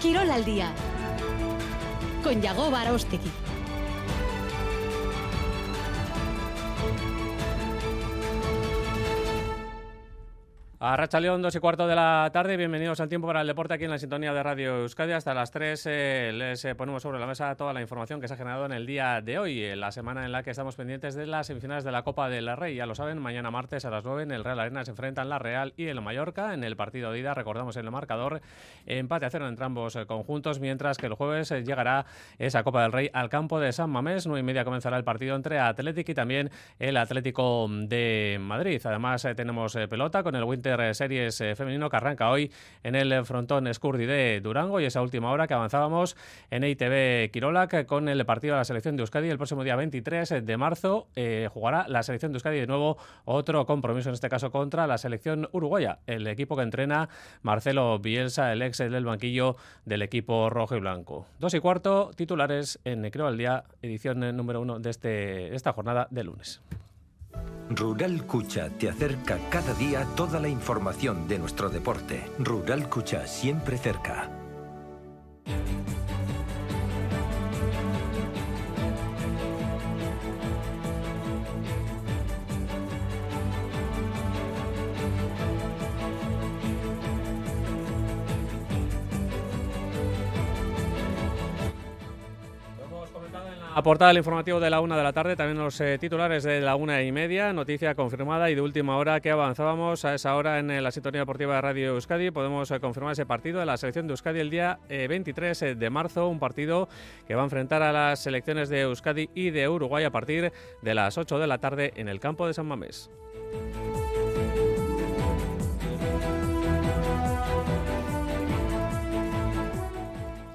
Quirol al día con Yago Barostegui. A Racha León, dos y cuarto de la tarde, bienvenidos al tiempo para el deporte aquí en la sintonía de Radio Euskadi. Hasta las 3 eh, les eh, ponemos sobre la mesa toda la información que se ha generado en el día de hoy, en la semana en la que estamos pendientes de las semifinales de la Copa del Rey. Ya lo saben, mañana martes a las 9 en el Real Arena se enfrentan la Real y el Mallorca. En el partido de ida, recordamos el marcador, empate a cero entre ambos eh, conjuntos, mientras que el jueves llegará esa Copa del Rey al campo de San Mamés. Nueve y media comenzará el partido entre Atlético y también el Atlético de Madrid. Además, tenemos pelota con el Winter Series eh, femenino que arranca hoy en el frontón Scurdi de Durango y esa última hora que avanzábamos en ITV Quirolac con el partido de la selección de Euskadi el próximo día 23 de marzo eh, jugará la selección de Euskadi de nuevo otro compromiso en este caso contra la selección uruguaya el equipo que entrena Marcelo Bielsa el ex del banquillo del equipo rojo y blanco. Dos y cuarto titulares en Creo al Día edición número uno de este, esta jornada de lunes Rural Cucha te acerca cada día toda la información de nuestro deporte. Rural Cucha siempre cerca. A portada el informativo de la una de la tarde, también los eh, titulares de la una y media, noticia confirmada y de última hora que avanzábamos a esa hora en eh, la sintonía deportiva de Radio Euskadi. Podemos eh, confirmar ese partido de la selección de Euskadi el día 23 de marzo, un partido que va a enfrentar a las selecciones de Euskadi y de Uruguay a partir de las 8 de la tarde en el campo de San Mamés.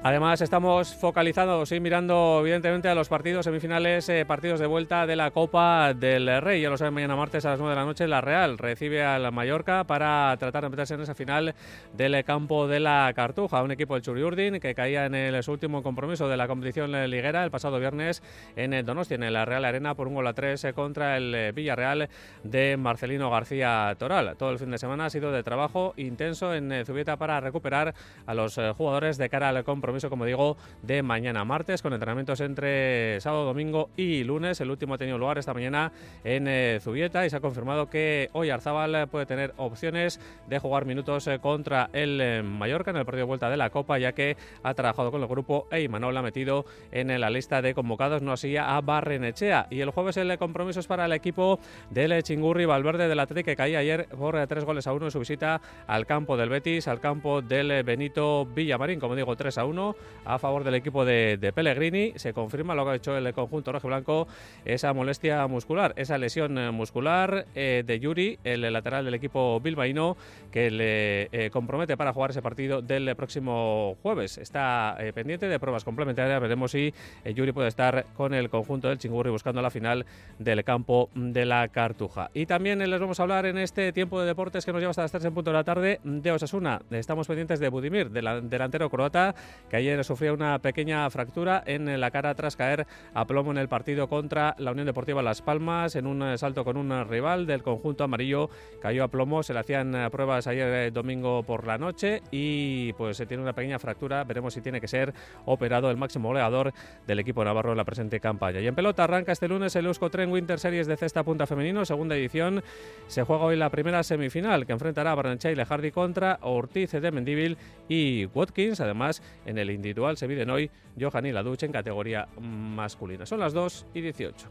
Además, estamos focalizados y mirando, evidentemente, a los partidos semifinales, eh, partidos de vuelta de la Copa del Rey. Ya lo saben, mañana martes a las 9 de la noche, la Real recibe al Mallorca para tratar de meterse en esa final del campo de la Cartuja. Un equipo del Churiurdin que caía en el, su último compromiso de la competición liguera el pasado viernes en el Donostia, en la Real Arena, por un gol a tres eh, contra el eh, Villarreal de Marcelino García Toral. Todo el fin de semana ha sido de trabajo intenso en Zubieta para recuperar a los jugadores de cara al compromiso como digo, de mañana martes, con entrenamientos entre sábado, domingo y lunes. El último ha tenido lugar esta mañana en eh, Zubieta y se ha confirmado que hoy Arzabal puede tener opciones de jugar minutos eh, contra el eh, Mallorca en el partido de vuelta de la Copa, ya que ha trabajado con el grupo e Imanol ha metido en la lista de convocados, no así a Barrenechea. Y el jueves el compromiso es para el equipo del Chingurri Valverde del Atlético que caía ayer por tres goles a uno en su visita al campo del Betis, al campo del Benito Villamarín, como digo, 3 a 1 a favor del equipo de, Pellegrini. Se confirma lo que ha hecho el conjunto rojo blanco, esa molestia muscular, esa lesión eh, muscular eh, de Yuri, el lateral del equipo bilbaíno, que le eh, compromete para jugar ese partido del próximo jueves. Está pendiente de pruebas complementarias. Veremos si Yuri puede estar con el conjunto del Chingurri buscando la final del campo de la Cartuja. Y también les vamos a hablar en este tiempo de deportes que nos lleva hasta las 3 en punto de la tarde de Osasuna. Estamos pendientes de Budimir, del delantero croata, que ayer sufrió una pequeña fractura en la cara tras caer a plomo en el partido contra la Unión Deportiva Las Palmas en un salto con un rival del conjunto amarillo. Cayó a plomo, se le hacían pruebas ayer eh, domingo por la noche y pues se tiene una pequeña fractura. Veremos si tiene que ser operado el máximo goleador del equipo navarro en la presente campaña. Y en pelota arranca este lunes el Euskotren Winter Series de cesta punta femenino, segunda edición. Se juega hoy la primera semifinal que enfrentará a Barnechea y Lejardi contra Ortiz de Mendívil y Watkins. Además, en el individual se miden hoy Johan y Laduch en categoría masculina. Son las 2 y 18.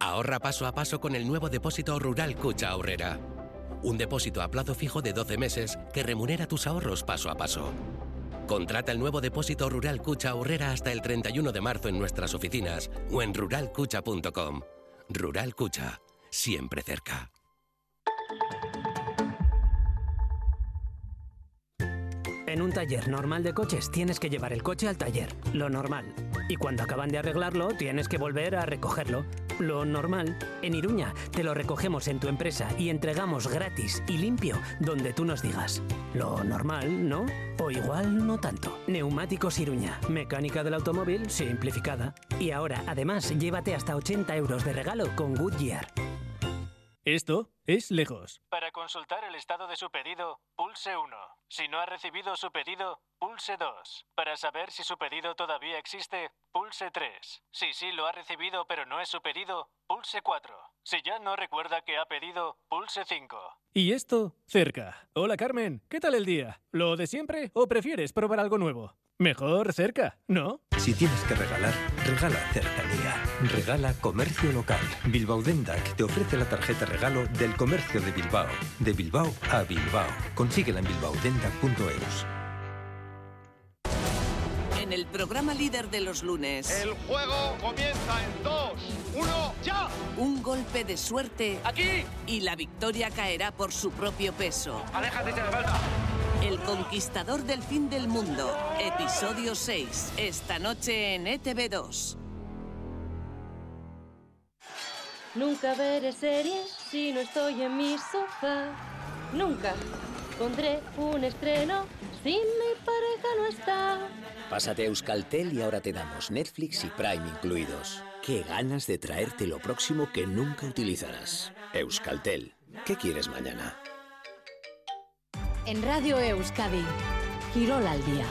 Ahorra paso a paso con el nuevo depósito rural Cucha Ahorrera. Un depósito a plazo fijo de 12 meses que remunera tus ahorros paso a paso. Contrata el nuevo depósito rural Cucha Ahorrera hasta el 31 de marzo en nuestras oficinas o en ruralcucha.com. Rural Cucha, siempre cerca. En un taller normal de coches tienes que llevar el coche al taller, lo normal. Y cuando acaban de arreglarlo tienes que volver a recogerlo, lo normal. En Iruña te lo recogemos en tu empresa y entregamos gratis y limpio donde tú nos digas. Lo normal, ¿no? O igual no tanto. Neumáticos Iruña, mecánica del automóvil simplificada. Y ahora, además, llévate hasta 80 euros de regalo con Goodyear. Esto es lejos. Para consultar el estado de su pedido, pulse 1. Si no ha recibido su pedido, pulse 2. Para saber si su pedido todavía existe, pulse 3. Si sí lo ha recibido pero no es su pedido, pulse 4. Si ya no recuerda que ha pedido, pulse 5. ¿Y esto? Cerca. Hola Carmen, ¿qué tal el día? ¿Lo de siempre o prefieres probar algo nuevo? Mejor cerca, ¿no? Si tienes que regalar, regala cercanía. Regala comercio local. Bilbao Dendac te ofrece la tarjeta regalo del comercio de Bilbao. De Bilbao a Bilbao. Consíguela en bilbaodendac.eus. En el programa líder de los lunes. El juego comienza en 2, 1, ya. Un golpe de suerte. Aquí. Y la victoria caerá por su propio peso. Aléjate de la falta. El conquistador del fin del mundo. Episodio 6. Esta noche en E ETV2. Nunca veré series si no estoy en mi sofá. Nunca pondré un estreno si mi pareja no está. Pásate a Euskaltel y ahora te damos Netflix y Prime incluidos. Qué ganas de traerte lo próximo que nunca utilizarás. Euskaltel. ¿Qué quieres mañana? En Radio Euskadi, Quirol al día.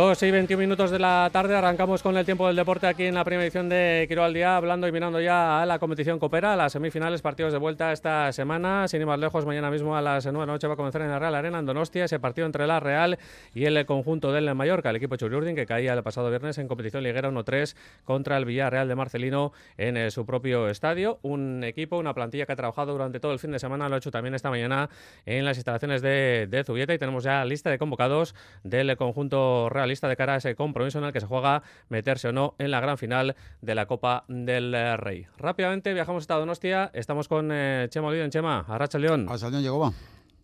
Dos y 21 minutos de la tarde, arrancamos con el tiempo del deporte aquí en la primera edición de Quiro al Día, hablando y mirando ya a la competición Copera, las semifinales, partidos de vuelta esta semana. Sin ir más lejos, mañana mismo a las 9 de la noche va a comenzar en la Real Arena, en Donostia, ese partido entre la Real y el conjunto del Mallorca, el equipo Churiurdin, que caía el pasado viernes en competición liguera 1-3 contra el Villarreal de Marcelino en eh, su propio estadio. Un equipo, una plantilla que ha trabajado durante todo el fin de semana, lo ha hecho también esta mañana en las instalaciones de, de Zubieta y tenemos ya lista de convocados del conjunto realista de cara a ese compromiso en el que se juega meterse o no en la gran final de la Copa del Rey. Rápidamente viajamos hasta Donostia, estamos con eh, Chema Olido en Chema, Arracha León. Arracha León llegó, va.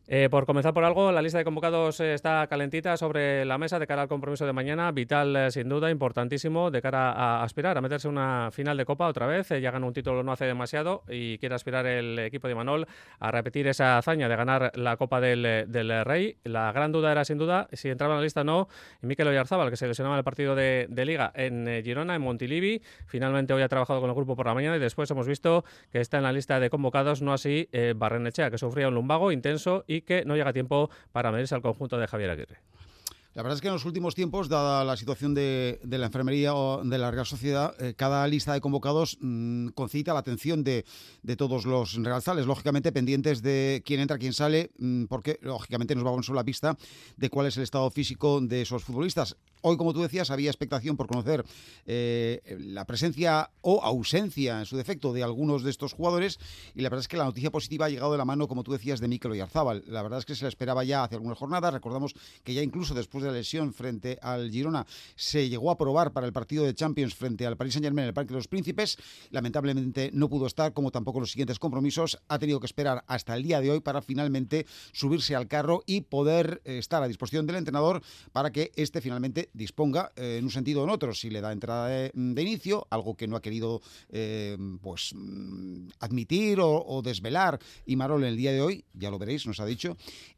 Eh, por comenzar por algo, la lista de convocados eh, está calentita sobre la mesa de cara al compromiso de mañana. Vital, eh, sin duda, importantísimo de cara a aspirar a meterse una final de Copa otra vez. ya ganó un título no hace demasiado y quiere aspirar el equipo de Manol a repetir esa hazaña de ganar la Copa del, Rey. La gran duda era, sin duda, si entraba en la lista o no. Y Mikel Oyarzábal, que se lesionaba el partido de, de Liga en Girona, en Montilivi. Finalmente hoy ha trabajado con el grupo por la mañana y después hemos visto que está en la lista de convocados, no así Barrenechea, que sufría un lumbago intenso y que no llega tiempo para medirse al conjunto de Javier Aguirre. La verdad es que en los últimos tiempos, dada la situación de, la enfermería o de la Real Sociedad, eh, cada lista de convocados mmm, concita la atención de, todos los realzales, lógicamente pendientes de quién entra, quién sale, mmm, porque lógicamente nos vamos a la pista de cuál es el estado físico de esos futbolistas. Hoy, como tú decías, había expectación por conocer eh, la presencia o ausencia, en su defecto, de algunos de estos jugadores y la verdad es que la noticia positiva ha llegado de la mano, como tú decías, de Mikel Oyarzábal. La verdad es que se la esperaba ya hace algunas jornadas. Recordamos que ya incluso después de la lesión frente al Girona se llegó a probar para el partido de Champions frente al Paris Saint-Germain en el Parque de los Príncipes. Lamentablemente no pudo estar, como tampoco los siguientes compromisos. Ha tenido que esperar hasta el día de hoy para finalmente subirse al carro y poder eh, estar a disposición del entrenador para que este finalmente disponga eh, en un sentido o en otro. Si le da entrada de, de inicio, algo que no ha querido eh, pues admitir o, o desvelar y Marol en el día de hoy, ya lo veréis, nos ha dicho,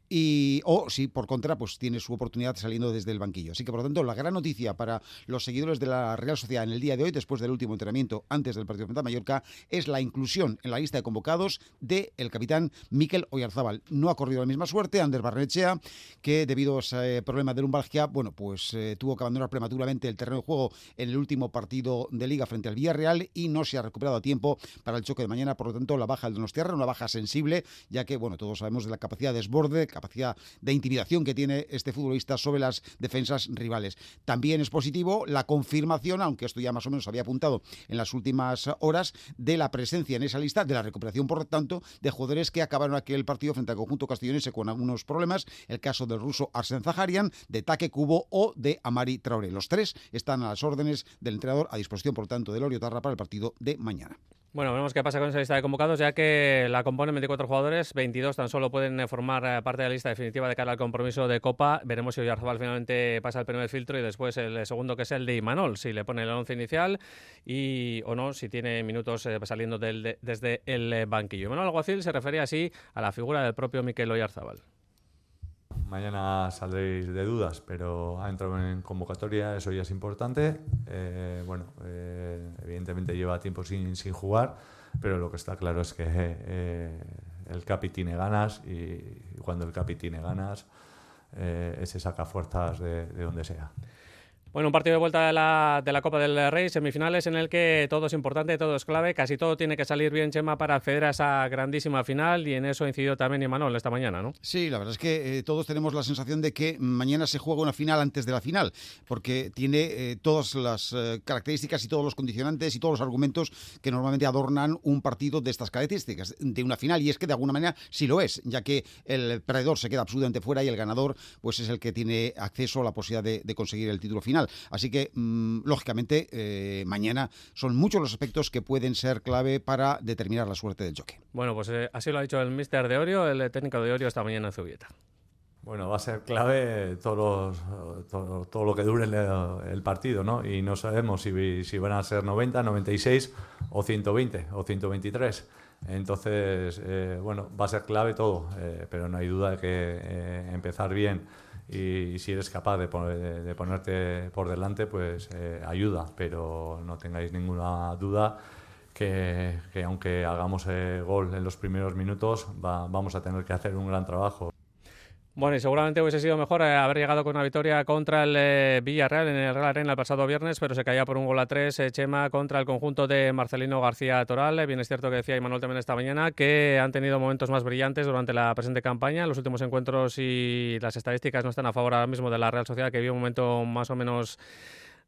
y o si por contra pues tiene su oportunidad saliendo desde el banquillo. Así que por lo tanto la gran noticia para los seguidores de la Real Sociedad en el día de hoy, después del último entrenamiento antes del partido frente a Mallorca, es la inclusión en la lista de convocados del el capitán Mikel Oyarzábal. No ha corrido la misma suerte Ander Barnechea, que debido a ese problema de lumbalgia, bueno, pues eh, tuvo que abandonar prematuramente el terreno de juego en el último partido de liga frente al Villarreal y no se ha recuperado a tiempo para el choque de mañana, por lo tanto la baja del Donostiarra, una baja sensible, ya que bueno, todos sabemos de la capacidad de desborde, capacidad de intimidación que tiene este futbolista sobre las defensas rivales. También es positivo la confirmación, aunque esto ya más o menos había apuntado en las últimas horas, de la presencia en esa lista, de la recuperación, por tanto, de jugadores que acabaron aquel partido frente al conjunto castellonense con algunos problemas. El caso del ruso Arsen Zaharian, de Taque Cubo o de Amari Traoré. Los tres están a las órdenes del entrenador a disposición, por tanto, del Oriotarra para el partido de mañana. Bueno, veremos qué pasa con esa lista de convocados, ya que la componen 24 jugadores, 22 tan solo pueden eh, formar eh, parte de la lista definitiva de cara al compromiso de Copa. Veremos si Oyarzabal finalmente pasa el primer filtro y después el segundo, que es el de Imanol, si le pone el once inicial y o no, si tiene minutos eh, saliendo del, desde el banquillo. Imanol Alguacil se refería así a la figura del propio Miquel Oyarzabal. Mañana saldréis de dudas, pero ha entrado en convocatoria, eso ya es importante. Eh, bueno, eh, evidentemente lleva tiempo sin, jugar, pero lo que está claro es que eh, el Capi tiene ganas y cuando el Capi tiene ganas, se saca fuerzas de donde sea. Bueno, un partido de vuelta de la, de la Copa del Rey, semifinales en el que todo es importante, todo es clave, casi todo tiene que salir bien, Chema, para acceder a esa grandísima final y en eso ha incidido también Imanol esta mañana, ¿no? Sí, la verdad es que eh, todos tenemos la sensación de que mañana se juega una final antes de la final, porque tiene eh, todas las eh, características y todos los condicionantes y todos los argumentos que normalmente adornan un partido de estas características, de una final, y es que de alguna manera sí lo es, ya que el perdedor se queda absolutamente fuera y el ganador pues es el que tiene acceso a la posibilidad de conseguir el título final. Así que, mm, lógicamente, eh, mañana son muchos los aspectos que pueden ser clave para determinar la suerte del choque. Bueno, pues eh, así lo ha dicho el mister de Orio, el técnico de Orio esta mañana en Zubieta. Bueno, va a ser clave todos todo, lo que dure el, partido, ¿no? Y no sabemos si, si, van a ser 90, 96 o 120 o 123. Entonces, eh, bueno, va a ser clave todo, pero no hay duda de que empezar bien y si eres capaz de, ponerte por delante, pues eh, ayuda, pero no tengáis ninguna duda que, que aunque hagamos eh, gol en los primeros minutos, va, vamos a tener que hacer un gran trabajo. Bueno, y seguramente hubiese sido mejor eh, haber llegado con una victoria contra el eh, Villarreal en el Real Arena el pasado viernes, pero se caía por un gol a tres, eh, Chema, contra el conjunto de Marcelino García Toral. bien es cierto que decía Imanol también esta mañana que han tenido momentos más brillantes durante la presente campaña. Los últimos encuentros y las estadísticas no están a favor ahora mismo de la Real Sociedad, que vive un momento más o menos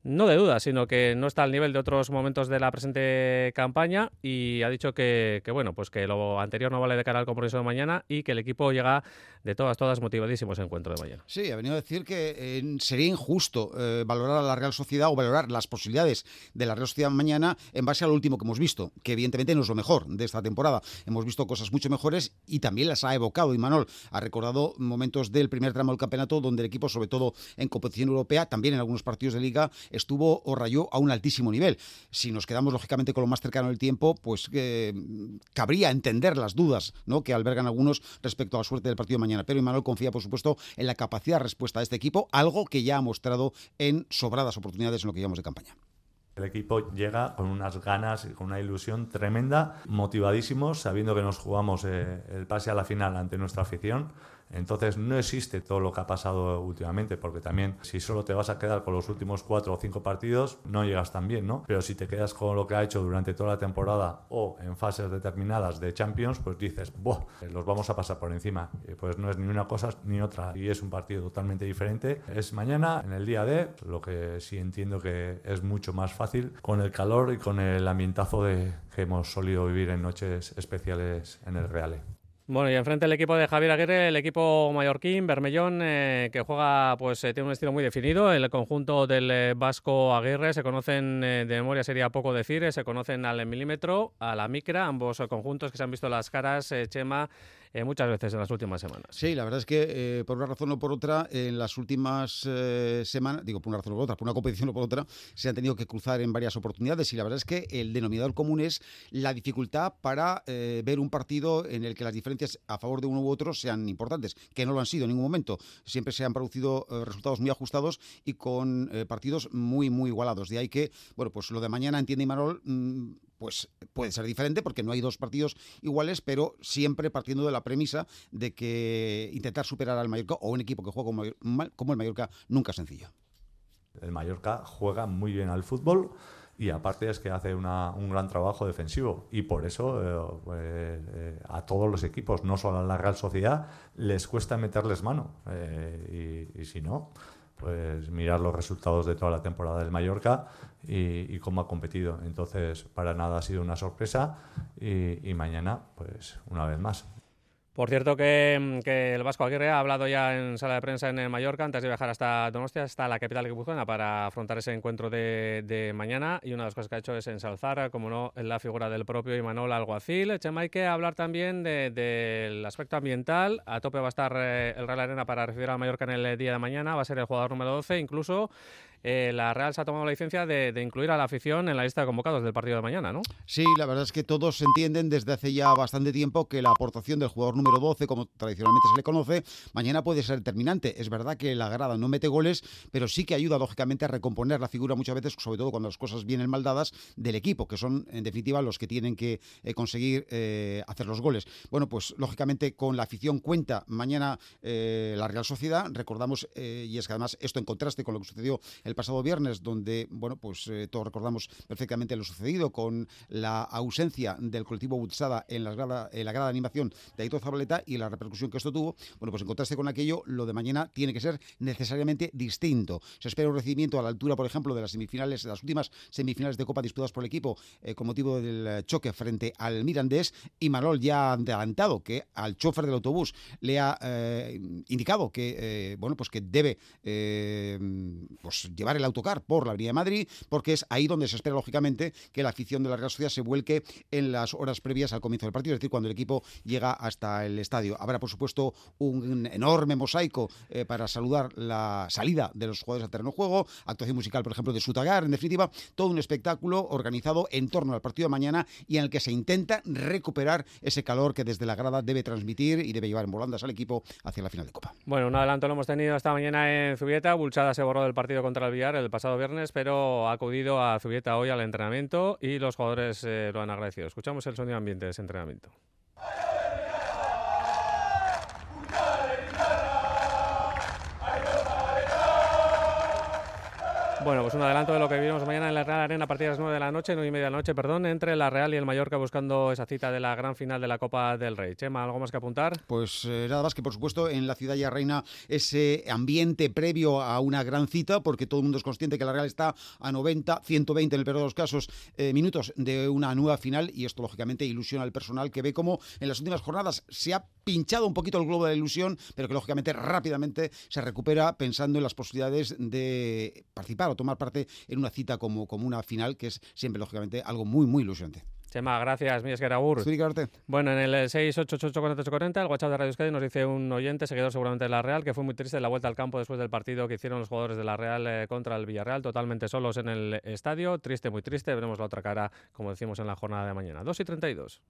no de duda, sino que no está al nivel de otros momentos de la presente campaña y ha dicho que, bueno, pues que lo anterior no vale de cara al compromiso de mañana y que el equipo llega de todas, todas motivadísimos ese encuentro de mañana. Sí, ha venido a decir que eh, sería injusto eh, valorar a la Real Sociedad o valorar las posibilidades de la Real Sociedad mañana en base al último que hemos visto, que evidentemente no es lo mejor de esta temporada. Hemos visto cosas mucho mejores y también las ha evocado. Y Manol ha recordado momentos del primer tramo del campeonato donde el equipo, sobre todo en competición europea, también en algunos partidos de liga, estuvo o rayó a un altísimo nivel. Si nos quedamos lógicamente con lo más cercano del tiempo, pues eh, cabría entender las dudas ¿no? que albergan algunos respecto a la suerte del partido de mañana. Pero Imanol confía, por supuesto, en la capacidad de respuesta de este equipo, algo que ya ha mostrado en sobradas oportunidades en lo que llevamos de campaña. El equipo llega con unas ganas y con una ilusión tremenda, motivadísimos, sabiendo que nos jugamos eh, el pase a la final ante nuestra afición entonces no existe todo lo que ha pasado últimamente, porque también si solo te vas a quedar con los últimos cuatro o cinco partidos, no llegas tan bien, ¿no? Pero si te quedas con lo que ha hecho durante toda la temporada o en fases determinadas de Champions, pues dices, ¡buah! Los vamos a pasar por encima. pues no es ni una cosa ni otra. Y es un partido totalmente diferente. Es mañana, en el día de, lo que sí entiendo que es mucho más fácil con el calor y con el ambientazo que hemos solido vivir en noches especiales en el Reale. Bueno, y enfrente el equipo de Javier Aguirre, el equipo mallorquín, Bermellón, eh, que juega, pues eh, tiene un estilo muy definido. El conjunto del eh, Vasco Aguirre se conocen de memoria, sería poco decir, se conocen al milímetro, a la micra, ambos conjuntos que se han visto las caras, Chema eh, muchas veces en las últimas semanas. Sí, la verdad es que eh, por una razón o por otra, en las últimas eh, semanas, digo por una razón o por otra, por una competición o por otra, se han tenido que cruzar en varias oportunidades y la verdad es que el denominador común es la dificultad para ver un partido en el que las diferencias a favor de uno u otro sean importantes, que no lo han sido en ningún momento. Siempre se han producido resultados muy ajustados y con partidos muy, muy igualados. De ahí que, bueno, pues lo de mañana, entiende Imanol, mm, pues puede ser diferente porque no hay dos partidos iguales, pero siempre partiendo de la premisa de que intentar superar al Mallorca o un equipo que juega como, el Mallorca nunca es sencillo. El Mallorca juega muy bien al fútbol y aparte es que hace un gran trabajo defensivo y por eso eh, eh, a todos los equipos, no solo a la Real Sociedad, les cuesta meterles mano eh, y si no, pues mirar los resultados de toda la temporada del Mallorca y, cómo ha competido. Entonces, para nada ha sido una sorpresa y, y mañana, pues una vez más, Por cierto que, que, el Vasco Aguirre ha hablado ya en sala de prensa en el Mallorca antes de viajar hasta Donostia, hasta la capital guipuzcoana, para afrontar ese encuentro de, mañana. Y una de las cosas que ha hecho es ensalzar, como no, en la figura del propio Imanol Alguacil. Chema, hay que hablar también del de, aspecto ambiental. A tope va a estar eh, el Real Arena para recibir al Mallorca en el día de mañana. Va a ser el jugador número 12. Incluso eh, la Real se ha tomado la licencia de, incluir a la afición en la lista de convocados del partido de mañana, ¿no? Sí, la verdad es que todos entienden desde hace ya bastante tiempo que la aportación del jugador número 12, como tradicionalmente se le conoce, mañana puede ser determinante. Es verdad que la grada no mete goles, pero sí que ayuda lógicamente a recomponer la figura muchas veces, sobre todo cuando las cosas vienen mal dadas, del equipo, que son en definitiva los que tienen que eh, conseguir eh, hacer los goles. Bueno, pues lógicamente con la afición cuenta mañana la Real Sociedad. Recordamos, y es que además esto en contraste con lo que sucedió el pasado viernes, donde, bueno, pues eh, todos recordamos perfectamente lo sucedido con la ausencia del colectivo Butsada en, la grada de animación de Aitor Zabaleta y la repercusión que esto tuvo. Bueno, pues en contraste con aquello, lo de mañana tiene que ser necesariamente distinto. Se espera un recibimiento a la altura, por ejemplo, de las semifinales, de las últimas semifinales de Copa disputadas por el equipo eh, con motivo del choque frente al Mirandés y Manol ya ha adelantado que al chofer del autobús le ha eh, indicado que eh, bueno pues que debe eh, pues llevar el autocar por la Avenida de Madrid porque es ahí donde se espera lógicamente que la afición de la Real Sociedad se vuelque en las horas previas al comienzo del partido, es decir, cuando el equipo llega hasta el estadio. Habrá por supuesto un enorme mosaico eh, para saludar la salida de los jugadores al terreno juego, actuación musical por ejemplo de Sutagar, en definitiva, todo un espectáculo organizado en torno al partido de mañana y en el que se intenta recuperar ese calor que desde la grada debe transmitir y debe llevar en volandas al equipo hacia la final de Copa. Bueno, un adelanto lo hemos tenido esta mañana en Zubieta. Bulchada se borró del partido contra el El pasado viernes, pero ha acudido a Zubieta hoy al entrenamiento y los jugadores eh, lo han agradecido. Escuchamos el sonido ambiente de ese entrenamiento. Bueno, pues un adelanto de lo que vivimos mañana en la Real Arena a partir de las 9 de la noche, 9 y media de la noche, perdón, entre la Real y el Mallorca buscando esa cita de la gran final de la Copa del Rey. Chema, ¿algo más que apuntar? Pues eh, nada más que, por supuesto, en la ciudad ya reina ese ambiente previo a una gran cita, porque todo el mundo es consciente que la Real está a 90, 120 en el peor de los casos, eh, minutos de una nueva final y esto, lógicamente, ilusiona al personal que ve cómo en las últimas jornadas se ha pinchado un poquito el globo de la ilusión, pero que, lógicamente, rápidamente se recupera pensando en las posibilidades de participar o tomar parte en una cita como, como una final, que es siempre, lógicamente, algo muy, muy ilusionante. Chema, gracias, Mies Geragur. Bueno, en el 6884840, el WhatsApp de Radio Euskadi nos dice un oyente, seguidor seguramente de la Real, que fue muy triste la vuelta al campo después del partido que hicieron los jugadores de la Real eh, contra el Villarreal, totalmente solos en el estadio. Triste, muy triste. Veremos la otra cara, como decimos, en la jornada de mañana. 2 y 32.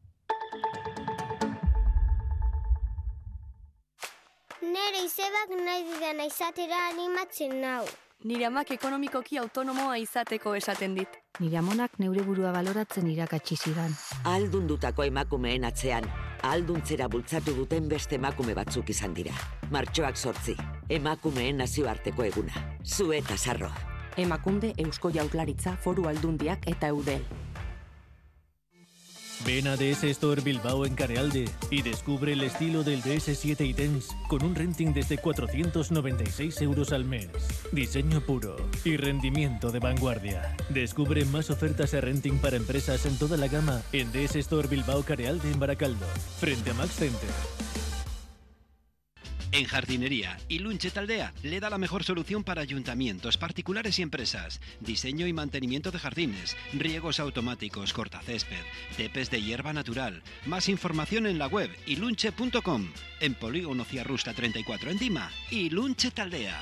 Nere izebak nahi didana izatera animatzen nau. Nire amak ekonomikoki autonomoa izateko esaten dit. Nire amonak neure burua baloratzen irakatsi zidan. Aldundutako emakumeen atzean, alduntzera bultzatu duten beste emakume batzuk izan dira. Martxoak sortzi, emakumeen nazioarteko eguna. Zu eta sarro. Emakunde Eusko Jaurlaritza Foru Aldundiak eta Eudel. Ven a DS Store Bilbao en Carealde y descubre el estilo del DS7 y Tense con un renting desde 496 euros al mes. Diseño puro y rendimiento de vanguardia. Descubre más ofertas de renting para empresas en toda la gama en DS Store Bilbao Carealde en Baracaldo, frente a Max Center. En jardinería, Ilunche Taldea le da la mejor solución para ayuntamientos, particulares y empresas. Diseño y mantenimiento de jardines, riegos automáticos, cortacésped, tepes de hierba natural. Más información en la web ilunche.com. En Polígono Ciarrusta 34 en Dima, Ilunche Taldea.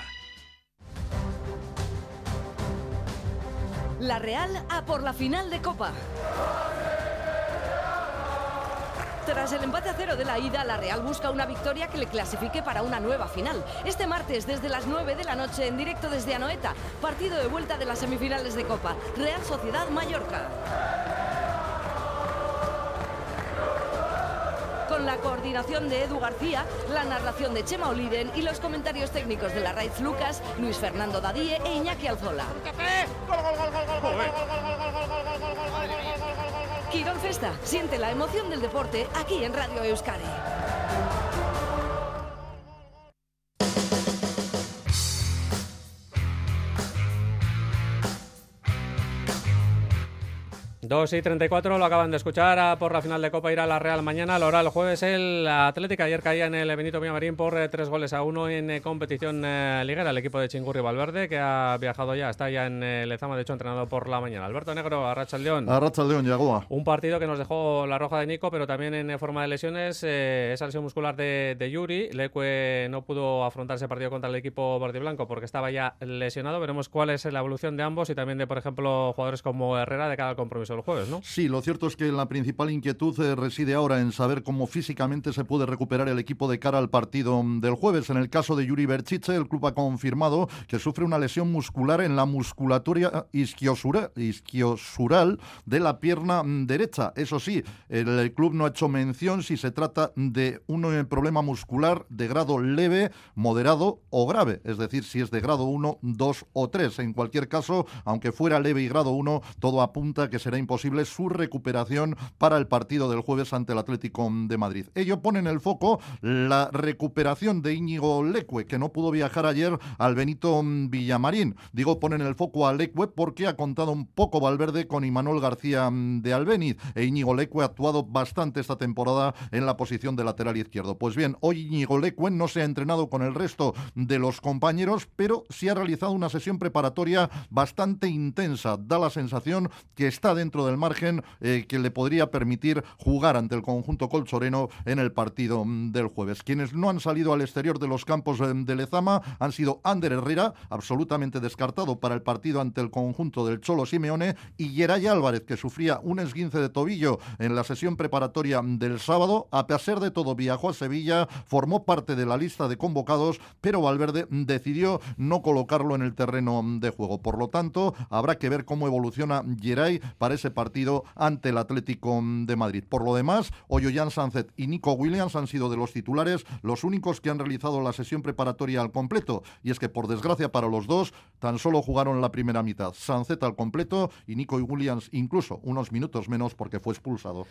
La Real a por la final de Copa. Tras el empate a cero de la ida, la Real busca una victoria que le clasifique para una nueva final. Este martes, desde las 9 de la noche, en directo desde Anoeta, partido de vuelta de las semifinales de Copa. Real Sociedad Mallorca. Con la coordinación de Edu García, la narración de Chema Oliden y los comentarios técnicos de la Raiz Lucas, Luis Fernando Dadíe e Iñaki Alzola. Quirón Festa, siente la emoción del deporte aquí en Radio Euskadi. 2 y 34 lo acaban de escuchar a por la final de Copa irá a la Real mañana. Lo hará el jueves el Atlético. Ayer caía en el Benito Villamarín por eh, tres goles a uno en eh, competición eh, liguera. El equipo de Chingurri Valverde que ha viajado ya, está ya en el Lezama, de hecho entrenado por la mañana. Alberto Negro, Arracha León. Arracha León, Yagoa. Un partido que nos dejó la roja de Nico, pero también en forma de lesiones. esa lesión muscular de, de Yuri. Leque no pudo afrontar ese partido contra el equipo verde blanco porque estaba ya lesionado. Veremos cuál es la evolución de ambos y también de, por ejemplo, jugadores como Herrera de cada compromiso Sí, lo cierto es que la principal inquietud eh, reside ahora en saber cómo físicamente se puede recuperar el equipo de cara al partido mm, del jueves. En el caso de Yuri Berchiche, el club ha confirmado que sufre una lesión muscular en la musculatura isquiosural de la pierna mm, derecha. Eso sí, el club no ha hecho mención si se trata de un eh, problema muscular de grado leve, moderado o grave, es decir, si es de grado 1, 2 o 3. En cualquier caso, aunque fuera leve y grado 1, todo apunta que será imposible su recuperación para el partido del jueves ante el Atlético de Madrid. Ello pone en el foco la recuperación de Íñigo Leque, que no pudo viajar ayer al Benito Villamarín. Digo, pone en el foco a Leque porque ha contado un poco Valverde con Imanol García de Albeniz e Íñigo Leque ha actuado bastante esta temporada en la posición de lateral izquierdo. Pues bien, hoy Íñigo Leque no se ha entrenado con el resto de los compañeros, pero sí ha realizado una sesión preparatoria bastante intensa. Da la sensación que está dentro del margen eh, que le podría permitir jugar ante el conjunto colchoreno en el partido mm, del jueves. Quienes no han salido al exterior de los campos eh, de Lezama han sido Ander Herrera, absolutamente descartado para el partido ante el conjunto del Cholo Simeone, y Geray Álvarez, que sufría un esguince de tobillo en la sesión preparatoria del sábado. A pesar de todo, viajó a Sevilla, formó parte de la lista de convocados, pero Valverde decidió no colocarlo en el terreno de juego. Por lo tanto, habrá que ver cómo evoluciona Geray para ese partido ante el Atlético de Madrid. Por lo demás, Oyoyan Sanzet y Nico Williams han sido de los titulares los únicos que han realizado la sesión preparatoria al completo. Y es que, por desgracia para los dos, tan solo jugaron la primera mitad. Sanzet al completo y Nico Williams incluso unos minutos menos porque fue expulsado.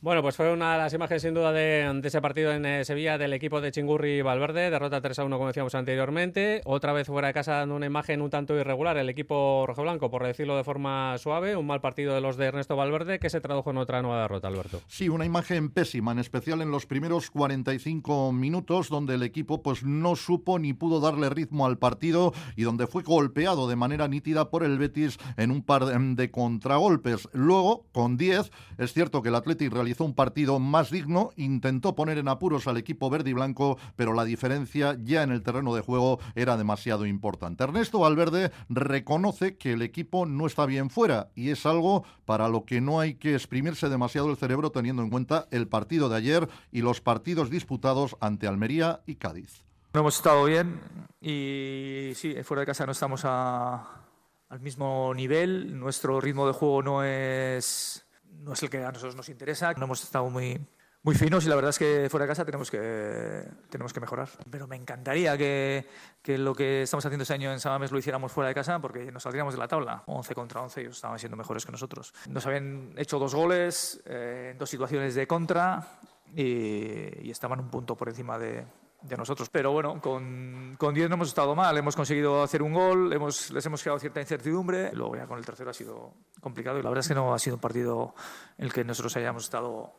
Bueno, pues fue una de las imágenes sin duda de, ese partido en eh, Sevilla del equipo de Chingurri Valverde, derrota 3 a 1 como decíamos anteriormente, otra vez fuera de casa dando una imagen un tanto irregular el equipo rojoblanco, por decirlo de forma suave, un mal partido de los de Ernesto Valverde que se tradujo en otra nueva derrota, Alberto. Sí, una imagen pésima, en especial en los primeros 45 minutos donde el equipo pues no supo ni pudo darle ritmo al partido y donde fue golpeado de manera nítida por el Betis en un par de contragolpes. Luego, con 10, es cierto que el Atlético realizó un partido más digno, intentó poner en apuros al equipo verde y blanco, pero la diferencia ya en el terreno de juego era demasiado importante. Ernesto Valverde reconoce que el equipo no está bien fuera y es algo para lo que no hay que exprimirse demasiado el cerebro teniendo en cuenta el partido de ayer y los partidos disputados ante Almería y Cádiz. No hemos estado bien y sí, fuera de casa no estamos al mismo nivel, nuestro ritmo de juego no es no es el que a nosotros nos interesa. No hemos estado muy, muy finos y la verdad es que fuera de casa tenemos que, tenemos que mejorar. Pero me encantaría que, que lo que estamos haciendo este año en Samames lo hiciéramos fuera de casa porque nos saldríamos de la tabla. 11 contra 11, ellos estaban siendo mejores que nosotros. Nos habían hecho dos goles eh, en dos situaciones de contra y, y estaban un punto por encima de, de nosotros. Pero bueno, con, con 10 no hemos estado mal, hemos conseguido hacer un gol, hemos, les hemos creado cierta incertidumbre, luego ya con el tercero ha sido complicado y la verdad es que no ha sido un partido en el que nosotros hayamos estado,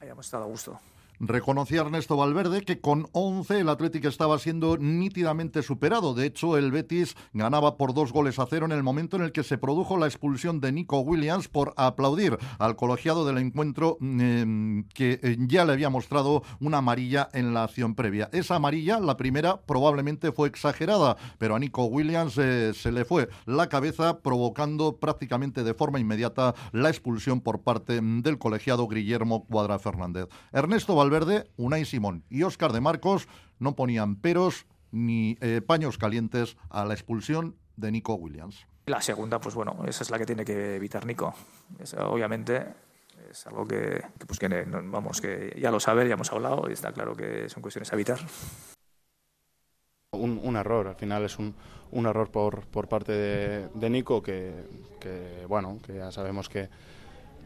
hayamos estado a gusto. Reconocía Ernesto Valverde que con 11 el Atlético estaba siendo nítidamente superado. De hecho, el Betis ganaba por dos goles a cero en el momento en el que se produjo la expulsión de Nico Williams por aplaudir al colegiado del encuentro em, que eh, ya le había mostrado una amarilla en la acción previa. Esa amarilla, la primera, probablemente fue exagerada, pero a Nico Williams eh, se le fue la cabeza provocando prácticamente de forma inmediata la expulsión por parte del colegiado Guillermo Cuadra Fernández. Ernesto Valverde, Unai Simón y Óscar de Marcos no ponían peros ni eh, paños calientes a la expulsión de Nico Williams. La segunda, pues bueno, esa es la que tiene que evitar Nico. obviamente es algo que, pues que vamos, que ya lo sabe, ya hemos hablado y está claro que son cuestiones a evitar. Un, error, al final es un, un error por, por parte de, de Nico que, que, bueno, que ya sabemos que,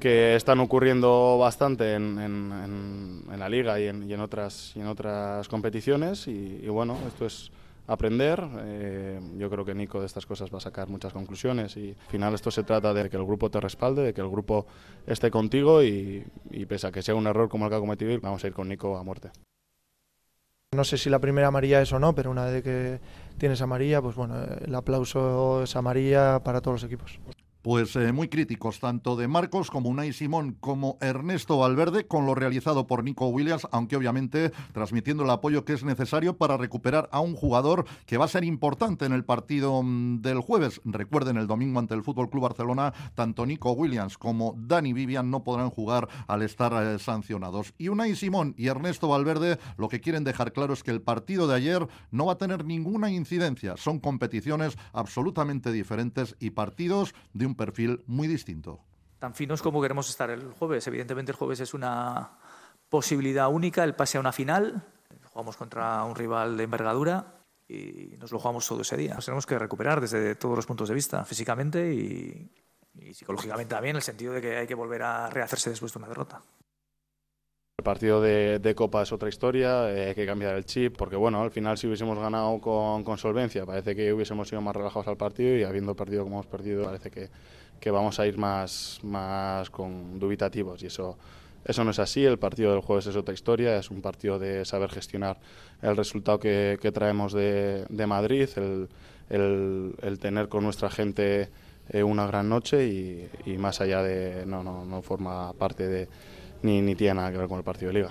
que están ocurriendo bastante en, en, la liga y en, y en, otras, y en otras competiciones y, bueno, esto es aprender. Eh, yo creo que Nico de estas cosas va a sacar muchas conclusiones y al final esto se trata de que el grupo te respalde, de que el grupo esté contigo y, y pese a que sea un error como el que ha cometido, vamos a ir con Nico a muerte. No sé si la primera amarilla es o no, pero una vez que tienes amarilla, pues bueno, el aplauso es amarilla para todos los equipos pues eh, muy críticos, tanto de Marcos como Unai Simón como Ernesto Valverde, con lo realizado por Nico Williams, aunque obviamente transmitiendo el apoyo que es necesario para recuperar a un jugador que va a ser importante en el partido mm, del jueves. Recuerden, el domingo ante el Fútbol Club Barcelona, tanto Nico Williams como Dani Vivian no podrán jugar al estar eh, sancionados. Y Unai Simón y Ernesto Valverde lo que quieren dejar claro es que el partido de ayer no va a tener ninguna incidencia. Son competiciones absolutamente diferentes y partidos de un un perfil muy distinto. Tan finos como queremos estar el jueves. Evidentemente el jueves es una posibilidad única, el pase a una final. Jugamos contra un rival de envergadura y nos lo jugamos todo ese día. Nos tenemos que recuperar desde todos los puntos de vista, físicamente y, psicológicamente también, en el sentido de que hay que volver a rehacerse después de una derrota. El partido de, Copa es otra historia, eh, hay que cambiar el chip, porque bueno, al final si hubiésemos ganado con, solvencia, parece que hubiésemos ido más relajados al partido y habiendo perdido como hemos perdido, parece que, vamos a ir más, con dubitativos. Y eso, eso no es así, el partido del jueves es otra historia, es un partido de saber gestionar el resultado que, traemos de, Madrid, el, tener con nuestra gente eh, una gran noche y, más allá de, no, no forma parte de ni, ni tiene nada que ver con el partido de liga.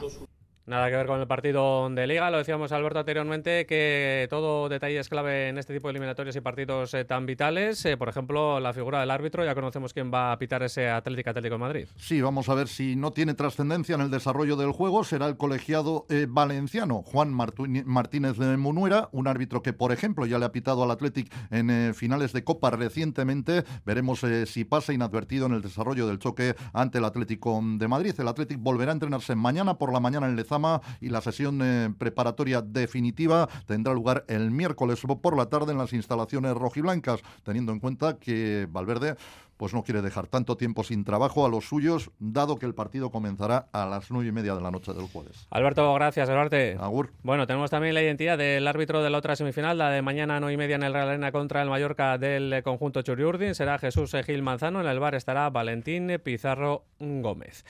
Nada que ver con el partido de Liga, lo decíamos Alberto anteriormente, que todo detalle es clave en este tipo de eliminatorios y partidos eh, tan vitales. Eh, por ejemplo, la figura del árbitro, ya conocemos quién va a pitar ese Atlético Atlético de Madrid. Sí, vamos a ver si no tiene trascendencia en el desarrollo del juego, será el colegiado eh, valenciano Juan Martínez de Munuera, un árbitro que, por ejemplo, ya le ha pitado al Atlético en finales de Copa recientemente. Veremos si pasa inadvertido en el desarrollo del choque ante el Atlético de Madrid. El Atlético volverá a entrenarse mañana por la mañana en Lezama y la sesión eh, preparatoria definitiva tendrá lugar el miércoles por la tarde en las instalaciones rojiblancas, teniendo en cuenta que Valverde pues no quiere dejar tanto tiempo sin trabajo a los suyos, dado que el partido comenzará a las nueve y media de la noche del jueves. Alberto, gracias, Alberto. Agur. Bueno, tenemos también la identidad del árbitro de la otra semifinal, la de mañana a nueve y media en el Real Arena contra el Mallorca del conjunto Churiurdin. Será Jesús Gil Manzano. En el bar estará Valentín Pizarro Gómez.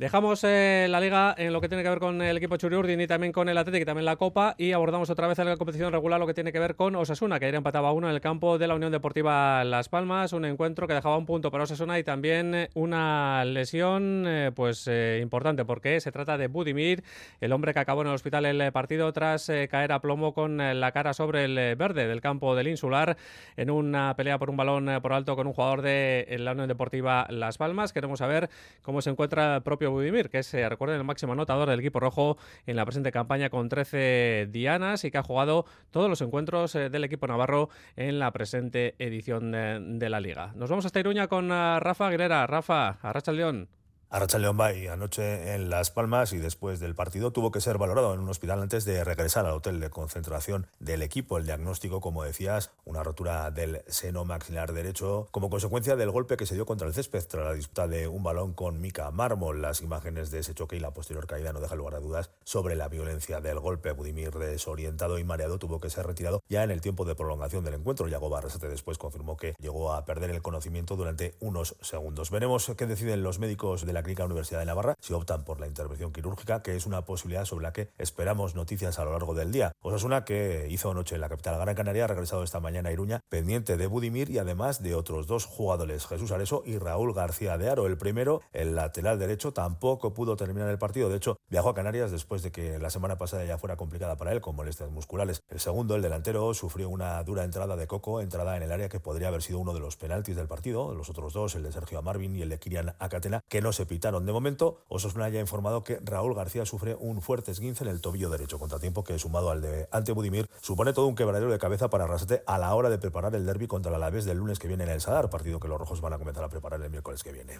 Dejamos eh, la liga en lo que tiene que ver con el equipo Churiurdin y también con el Atlético y también la Copa y abordamos otra vez en la competición regular lo que tiene que ver con Osasuna, que ayer empataba uno en el campo de la Unión Deportiva Las Palmas, un encuentro que dejaba un punto para Osasuna y también eh, una lesión eh, pues importante porque se trata de Budimir, el hombre que acabó en el hospital el partido tras caer a plomo con la cara sobre el verde del campo del Insular en una pelea por un balón por alto con un jugador de la Unión Deportiva Las Palmas. Queremos saber cómo se encuentra el propio Budimir, que es, eh, recuerden, el máximo anotador del equipo rojo en la presente campaña con 13 dianas y que ha jugado todos los encuentros eh, del equipo navarro en la presente edición de, la liga. Nos vamos hasta Iruña con eh, Rafa Aguilera. Rafa, Arracha León. Arracha León Bay anoche en Las Palmas y después del partido tuvo que ser valorado en un hospital antes de regresar al hotel de concentración del equipo. El diagnóstico, como decías, una rotura del seno maxilar derecho como consecuencia del golpe que se dio contra el césped tras la disputa de un balón con Mica Mármol. Las imágenes de ese choque y la posterior caída no dejan lugar a dudas sobre la violencia del golpe. Budimir, desorientado y mareado, tuvo que ser retirado ya en el tiempo de prolongación del encuentro. Yago Barrasate después confirmó que llegó a perder el conocimiento durante unos segundos. Veremos qué deciden los médicos de la Clínica Universidad de Navarra si optan por la intervención quirúrgica, que es una posibilidad sobre la que esperamos noticias a lo largo del día. Osasuna, que hizo anoche en la capital Gran Canaria, ha regresado esta mañana a Iruña, pendiente de Budimir y además de otros dos jugadores, Jesús Areso y Raúl García de Aro. El primero, el lateral derecho, tampoco pudo terminar el partido. De hecho, viajó a Canarias después de que la semana pasada ya fuera complicada para él con molestias musculares. El segundo, el delantero, sufrió una dura entrada de Coco, entrada en el área que podría haber sido uno de los penaltis del partido. Los otros dos, el de Sergio Amarvin y el de Kirian Acatena, que no se pitaron de momento, Osasuna ya ha informado que Raúl García sufre un fuerte esguince en el tobillo derecho, contratiempo que sumado al de ante Budimir supone todo un quebradero de cabeza para Rasete a la hora de preparar el derby contra el Alavés del lunes que viene en el Sadar, partido que los rojos van a comenzar a preparar el miércoles que viene.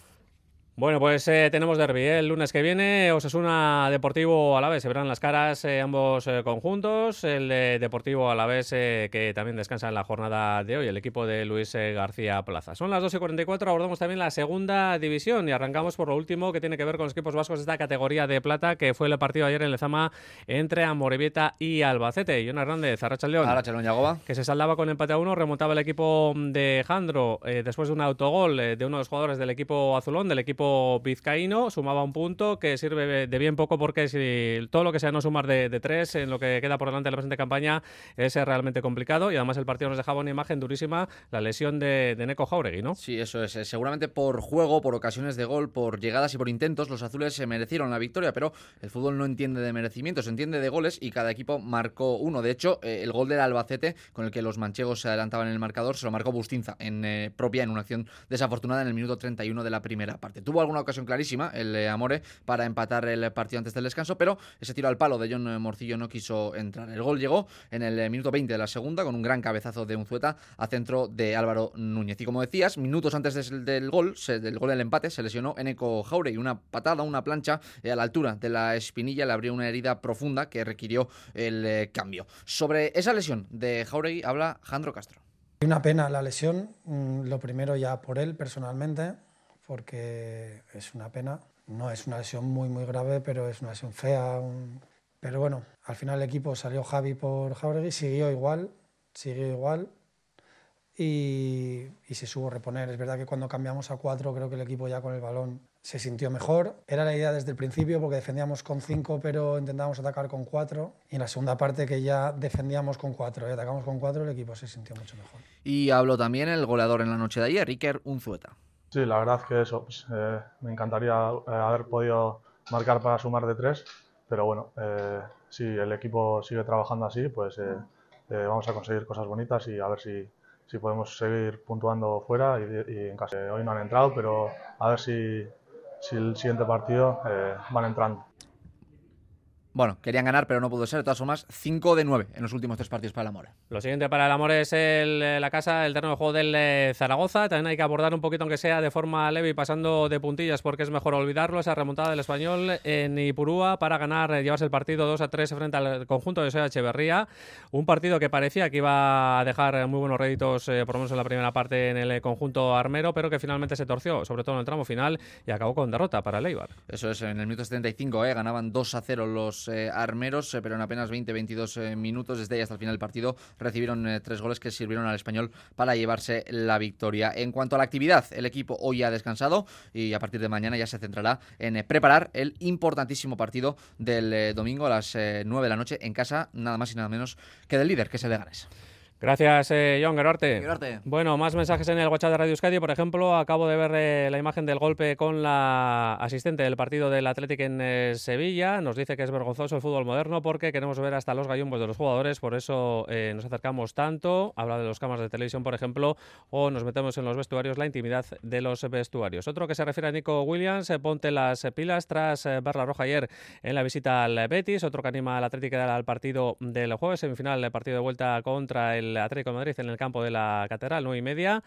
Bueno, pues eh, tenemos derby ¿eh? el lunes que viene. Osasuna Deportivo a la vez. Se verán las caras eh, ambos eh, conjuntos. El de Deportivo a la vez que también descansa en la jornada de hoy. El equipo de Luis García Plaza. Son las 2 y 44. Abordamos también la segunda división y arrancamos por lo último que tiene que ver con los equipos vascos de esta categoría de plata, que fue el partido ayer en Lezama entre Amorebieta y Albacete. John Hernández, Arracha León. Que se saldaba con empate a uno. Remontaba el equipo de Jandro después de un autogol de uno de los jugadores del equipo azulón, del equipo vizcaíno, sumaba un punto que sirve de bien poco porque si todo lo que sea no sumar de, tres en lo que queda por delante de la presente campaña es realmente complicado y además el partido nos dejaba una imagen durísima, la lesión de, Neko Jauregui, ¿no? Sí, eso es. Seguramente por juego, por ocasiones de gol, por llegadas y por intentos, los azules se merecieron la victoria, pero el fútbol no entiende de merecimientos, entiende de goles y cada equipo marcó uno. De hecho, eh, el gol del Albacete, con el que los manchegos se adelantaban en el marcador, se lo marcó Bustinza en eh, propia en una acción desafortunada en el minuto 31 de la primera parte. Tuvo alguna ocasión clarísima, el eh, Amore, para empatar el partido antes del descanso, pero ese tiro al palo de John Morcillo no quiso entrar. El gol llegó en el eh, minuto 20 de la segunda con un gran cabezazo de Unzueta a centro de Álvaro Núñez. Y como decías, minutos antes del gol, del gol del empate, se lesionó Eneco y Una patada, una plancha eh, a la altura de la espinilla le abrió una herida profunda que requirió el cambio. Sobre esa lesión de Jauregui habla Jandro Castro. Una pena la lesión, mm, lo primero ya por él personalmente, porque es una pena. No es una lesión muy, muy grave, pero es una lesión fea. Pero bueno, al final el equipo salió Javi por Jauregui, siguió igual, siguió igual y, y, se supo reponer. Es verdad que cuando cambiamos a cuatro, creo que el equipo ya con el balón se sintió mejor. Era la idea desde el principio porque defendíamos con cinco, pero intentábamos atacar con cuatro. Y en la segunda parte, que ya defendíamos con cuatro y atacamos con cuatro, el equipo se sintió mucho mejor. Y habló también el goleador en la noche de ayer, Iker Unzueta. Sí, la verdad que eso, pues, eh, me encantaría eh, haber podido marcar para sumar de tres, pero bueno, eh, si el equipo sigue trabajando así, pues vamos a conseguir cosas bonitas y a ver si, si podemos seguir puntuando fuera y, y en casa. hoy no han entrado, pero a ver si, si el siguiente partido van entrando. Bueno, querían ganar, pero no pudo ser. De todas formas, 5 de 9 en los últimos tres partidos para el Amore. Lo siguiente para el Amore es eh, la casa, el terreno de juego del eh, Zaragoza. También hay que abordar un poquito, aunque sea de forma leve y pasando de puntillas, porque es mejor olvidarlo. Esa remontada del español en Ipurúa para ganar, eh, llevarse el partido 2 a 3 frente al conjunto de Soya Echeverría. Un partido que parecía que iba a dejar muy buenos réditos, por lo menos en la primera parte, en el conjunto armero, pero que finalmente se torció, sobre todo en el tramo final, y acabó con derrota para el Eibar. Eso es, en el minuto 75, eh, ganaban 2 a 0 los eh, armeros, eh, pero en apenas 20-22 eh, minutos desde ahí hasta el final del partido recibieron tres goles que sirvieron al español para llevarse la victoria. En cuanto a la actividad, el equipo hoy ha descansado y a partir de mañana ya se centrará en preparar el importantísimo partido del domingo a las 9 de la noche en casa, nada más y nada menos que del líder, que es el Leganés. Gracias, eh, John Gerarte. Bueno, más mensajes en el WhatsApp de Radio Euskadi. Por ejemplo, acabo de ver eh, la imagen del golpe con la asistente del partido del Atlético en eh, Sevilla. Nos dice que es vergonzoso el fútbol moderno porque queremos ver hasta los gallumbos de los jugadores, por eso eh, nos acercamos tanto. Habla de los cámaras de televisión, por ejemplo, o nos metemos en los vestuarios, la intimidad de los vestuarios. Otro que se refiere a Nico Williams, ponte las pilas tras ver la roja ayer en la visita al Betis. Otro que anima al Atlético al partido del jueves, semifinal, el partido de vuelta contra el Atlético Madrid en el campo de la Catedral, 9 y media.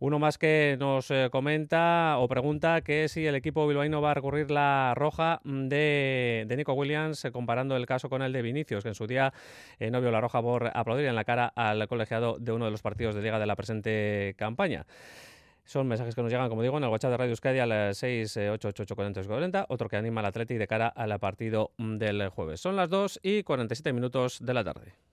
Uno más que nos eh, comenta o pregunta que si el equipo bilbaíno va a recurrir la roja de, Nico Williams, eh, comparando el caso con el de Vinicius, que en su día eh, no vio la roja por aplaudir en la cara al colegiado de uno de los partidos de liga de la presente campaña. Son mensajes que nos llegan, como digo, en el WhatsApp de Radio Euskadi a las 68840 otro que anima al Atleti de cara al partido del jueves. Son las 2 y 47 minutos de la tarde.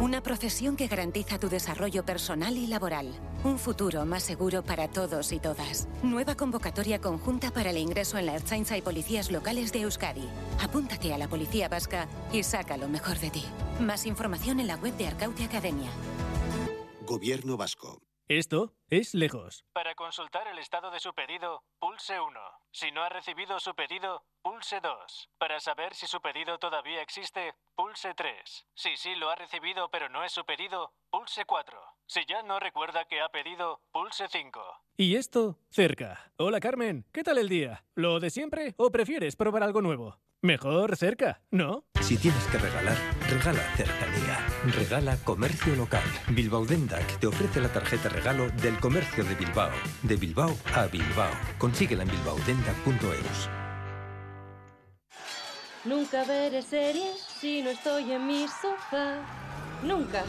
Una profesión que garantiza tu desarrollo personal y laboral. Un futuro más seguro para todos y todas. Nueva convocatoria conjunta para el ingreso en la Ertzaintza y policías locales de Euskadi. Apúntate a la Policía Vasca y saca lo mejor de ti. Más información en la web de Arcaute Academia. Gobierno Vasco. Esto es lejos. Para consultar el estado de su pedido, pulse 1. Si no ha recibido su pedido, pulse 2. Para saber si su pedido todavía existe, pulse 3. Si sí lo ha recibido pero no es su pedido, pulse 4. Si ya no recuerda que ha pedido, pulse 5. Y esto, cerca. Hola Carmen, ¿qué tal el día? ¿Lo de siempre o prefieres probar algo nuevo? Mejor cerca, ¿no? Si tienes que regalar, regala cercanía. Regala comercio local. Bilbao Dendac te ofrece la tarjeta regalo del comercio de Bilbao. De Bilbao a Bilbao. Consíguela en bilbaodendac.eus. Nunca veré series si no estoy en mi sofá. Nunca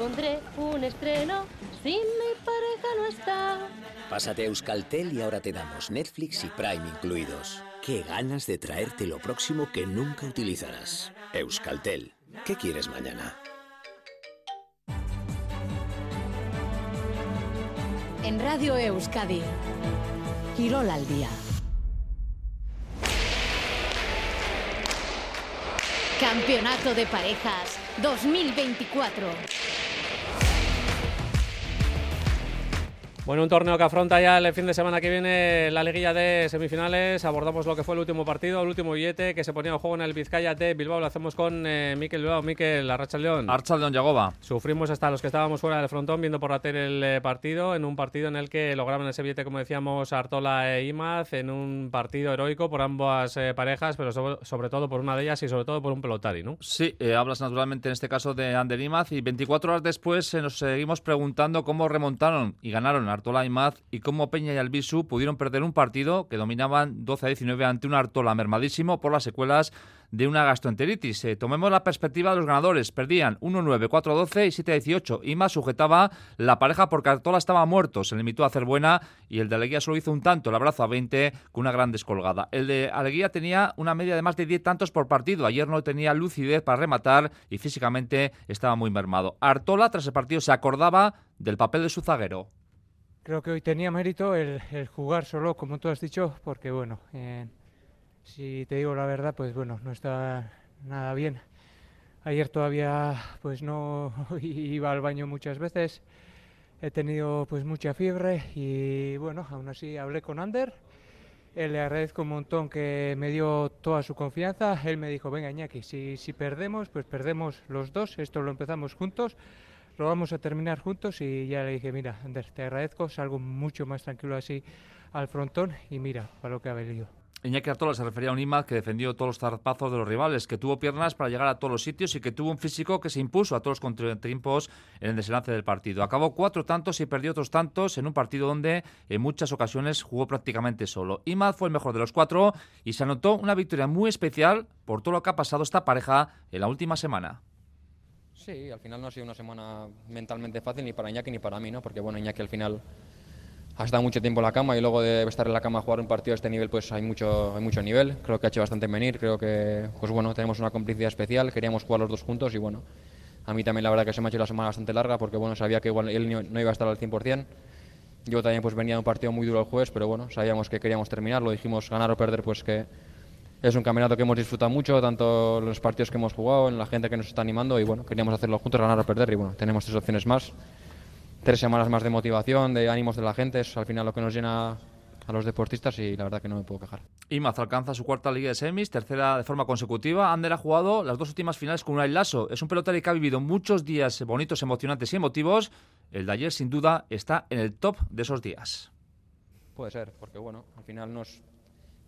pondré un estreno si mi pareja no está. Pásate a Euskaltel y ahora te damos Netflix y Prime incluidos. Qué ganas de traerte lo próximo que nunca utilizarás. Euskaltel. ¿Qué quieres mañana? En Radio Euskadi. Quirol al día. Campeonato de Parejas 2024. Bueno, un torneo que afronta ya el fin de semana que viene la liguilla de semifinales. Abordamos lo que fue el último partido, el último billete que se ponía en juego en el Vizcaya de Bilbao. Lo hacemos con eh, Miquel Bilbao. Miquel, Arracha León. Archa León Yagoba. Sufrimos hasta los que estábamos fuera del frontón viendo por la tele el eh, partido, en un partido en el que lograban ese billete, como decíamos, Artola e Imaz, en un partido heroico por ambas eh, parejas, pero sobre, sobre, todo por una de ellas y sobre todo por un pelotari, ¿no? Sí, eh, hablas naturalmente en este caso de Ander Imaz y 24 horas después nos seguimos preguntando cómo remontaron y ganaron Artola y Maz y cómo Peña y Albisu pudieron perder un partido que dominaban 12 a 19 ante un Artola mermadísimo por las secuelas de una gastroenteritis. Eh, tomemos la perspectiva de los ganadores. Perdían 1-9, 4-12 y 7-18. Ima sujetaba la pareja porque Artola estaba muerto. Se limitó a hacer buena y el de Aleguía solo hizo un tanto, el abrazo a 20 con una gran descolgada. El de Aleguía tenía una media de más de 10 tantos por partido. Ayer no tenía lucidez para rematar y físicamente estaba muy mermado. Artola tras el partido se acordaba del papel de su zaguero. Creo que hoy tenía mérito el, el jugar solo, como tú has dicho, porque bueno, eh, si te digo la verdad, pues bueno, no está nada bien. Ayer todavía pues no iba al baño muchas veces, he tenido pues mucha fiebre y bueno, aún así hablé con Ander, él le agradezco un montón que me dio toda su confianza, él me dijo, venga Iñaki, si, si perdemos, pues perdemos los dos, esto lo empezamos juntos, lo vamos a terminar juntos y ya le dije, mira, Ander, te agradezco, salgo mucho más tranquilo así al frontón y mira, para lo que ha venido. Iñaki Artola se refería a un Imaz que defendió todos los zarpazos de los rivales, que tuvo piernas para llegar a todos los sitios y que tuvo un físico que se impuso a todos los contratiempos en el desenlace del partido. Acabó cuatro tantos y perdió otros tantos en un partido donde en muchas ocasiones jugó prácticamente solo. Imaz fue el mejor de los cuatro y se anotó una victoria muy especial por todo lo que ha pasado esta pareja en la última semana. Sí, al final no ha sido una semana mentalmente fácil ni para Iñaki ni para mí, ¿no? Porque bueno, Iñaki al final ha estado mucho tiempo en la cama y luego de estar en la cama a jugar un partido de este nivel pues hay mucho, hay mucho nivel. Creo que ha hecho bastante en venir, creo que pues bueno, tenemos una complicidad especial, queríamos jugar los dos juntos y bueno, a mí también la verdad que se me ha hecho la semana bastante larga porque bueno, sabía que él no iba a estar al 100%. Yo también pues venía de un partido muy duro el jueves, pero bueno, sabíamos que queríamos terminar, lo dijimos ganar o perder pues que es un campeonato que hemos disfrutado mucho, tanto los partidos que hemos jugado, en la gente que nos está animando y bueno, queríamos hacerlo juntos, ganar o perder y bueno, tenemos tres opciones más, tres semanas más de motivación, de ánimos de la gente, es al final lo que nos llena a los deportistas y la verdad que no me puedo quejar. Imaz alcanza su cuarta liga de semis, tercera de forma consecutiva. Ander ha jugado las dos últimas finales con un Lasso. Es un pelotari que ha vivido muchos días bonitos, emocionantes y emotivos. El de ayer, sin duda, está en el top de esos días. Puede ser, porque bueno, al final nos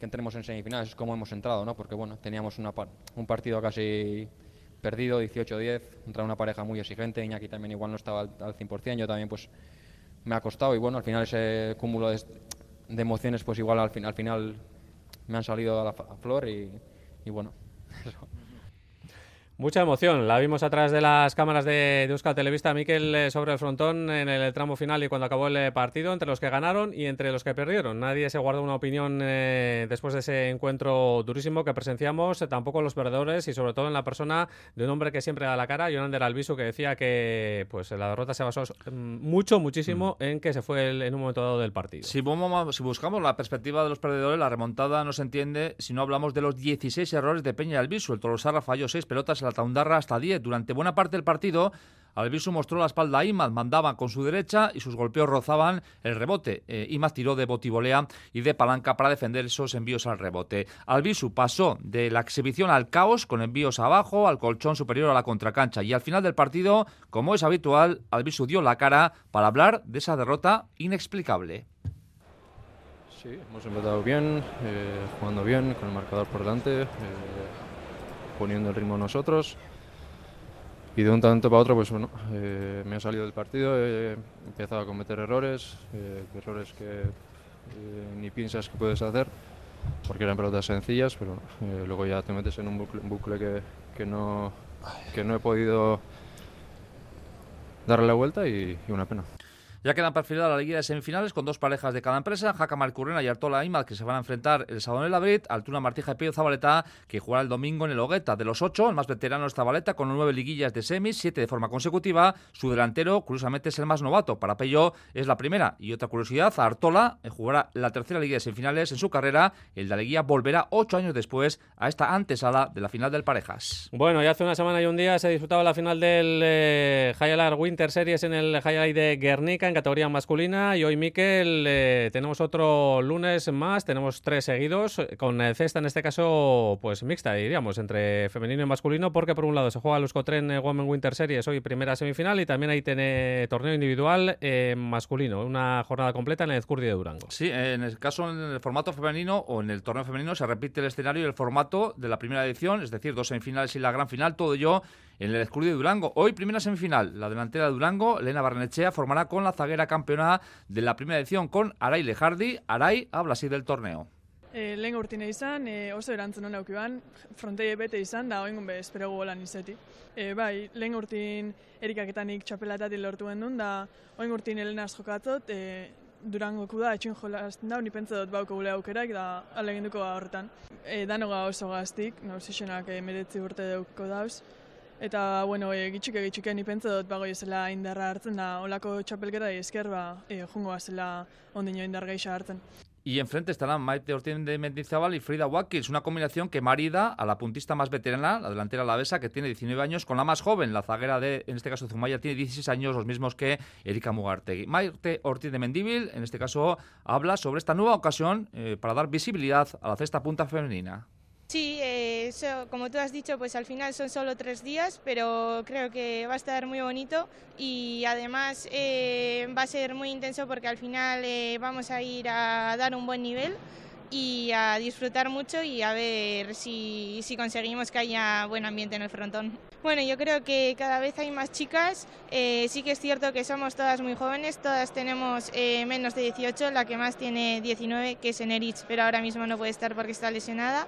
que entremos en semifinales, es como hemos entrado, ¿no? Porque bueno, teníamos una, un partido casi perdido, 18-10, contra una pareja muy exigente, Iñaki también igual no estaba al, al 100%, yo también pues me ha costado y bueno, al final ese cúmulo de, de emociones pues igual al, fin, al, final me han salido a la flor y, y bueno, eso. Mucha emoción, la vimos a través de las cámaras de, de Euskal Televista, Miquel eh, sobre el frontón en el tramo final y cuando acabó el eh, partido, entre los que ganaron y entre los que perdieron. Nadie se guardó una opinión eh, después de ese encuentro durísimo que presenciamos, tampoco los perdedores y sobre todo en la persona de un hombre que siempre da la cara, Jonander Albisu, que decía que pues la derrota se basó mucho, muchísimo mm. en que se fue el, en un momento dado del partido. Si, vamos, si buscamos la perspectiva de los perdedores, la remontada no se entiende si no hablamos de los 16 errores de Peña y Albisu. El Tolosarra falló 6 pelotas en la Taundarra hasta 10. Durante buena parte del partido, Albisu mostró la espalda a Imaz, mandaba con su derecha y sus golpeos rozaban el rebote. Eh, Imaz tiró de botivolea y de palanca para defender esos envíos al rebote. Albisu pasó de la exhibición al caos con envíos abajo, al colchón superior a la contracancha y al final del partido, como es habitual, Albisu dio la cara para hablar de esa derrota inexplicable. Sí, hemos empezado bien, eh, jugando bien, con el marcador por delante, eh, poniendo el ritmo nosotros. Y de un tanto para otro, pues bueno, eh, me ha salido del partido, he empezado a cometer errores, eh, errores que eh, ni piensas que puedes hacer, porque eran pelotas sencillas, pero eh, luego ya te metes en un bucle, bucle que, que no, que no he podido darle la vuelta y una pena. Ya quedan perfiladas la liguilla de semifinales con dos parejas de cada empresa, Jaca Marcurrena y Artola Imad, que se van a enfrentar el sábado en el Abril, Altuna Martija y Pío Zabaleta, que jugará el domingo en el Hogueta. De los ocho, el más veterano es Zabaleta, con nueve liguillas de semis, siete de forma consecutiva. Su delantero, curiosamente, es el más novato. Para Pello es la primera. Y otra curiosidad, Artola eh, jugará la tercera liguilla de semifinales en su carrera. El de Alegría volverá ocho años después a esta antesala de la final del Parejas. Bueno, ya hace una semana y un día se disputaba la final del eh, Highlight Winter Series en el Highlight de Guernica en categoría masculina y hoy, Miquel, eh, tenemos otro lunes más, tenemos tres seguidos, eh, con eh, cesta en este caso pues mixta, diríamos, entre femenino y masculino, porque por un lado se juega el Euskotren eh, Women Winter Series hoy primera semifinal y también hay tiene torneo individual eh, masculino, una jornada completa en el Ezcurdi de Durango. Sí, en el caso en el formato femenino o en el torneo femenino se repite el escenario y el formato de la primera edición, es decir, dos semifinales y la gran final, todo ello en el Escudo de Durango. Hoy, primera semifinal. La delantera de Durango, Elena Barnechea, formará con la zaguera campeona de la primera edición con Aray Lejardi. Aray habla así del torneo. E, lehen urtine izan, e, oso erantzun hona aukiban, frontei bete izan, da oingun be esperego golan izeti. E, bai, lehen urtin erikaketanik txapelatatik lortu gendun, da oin urtin helenaz jokatzot, e, Durangoku da, etxun jolazten da, nipentza dut bauko gule aukerak, da aleginduko da horretan. E, danoga oso gaztik, nauzixenak e, medetzi urte dauko dauz, Y enfrente estarán Maite Ortiz de Mendizábal y Frida Watkins, una combinación que marida a la puntista más veterana, la delantera alavesa, que tiene 19 años, con la más joven, la zaguera de, en este caso Zumaya, tiene 16 años, los mismos que Erika Mugartegui. Maite Ortiz de Mendíbil, en este caso, habla sobre esta nueva ocasión eh, para dar visibilidad a la cesta punta femenina. Sí, eh, como tú has dicho, pues al final son solo tres días, pero creo que va a estar muy bonito y además eh, va a ser muy intenso porque al final eh, vamos a ir a dar un buen nivel y a disfrutar mucho y a ver si, si conseguimos que haya buen ambiente en el frontón. Bueno, yo creo que cada vez hay más chicas, eh, sí que es cierto que somos todas muy jóvenes, todas tenemos eh, menos de 18, la que más tiene 19, que es Enerich, pero ahora mismo no puede estar porque está lesionada.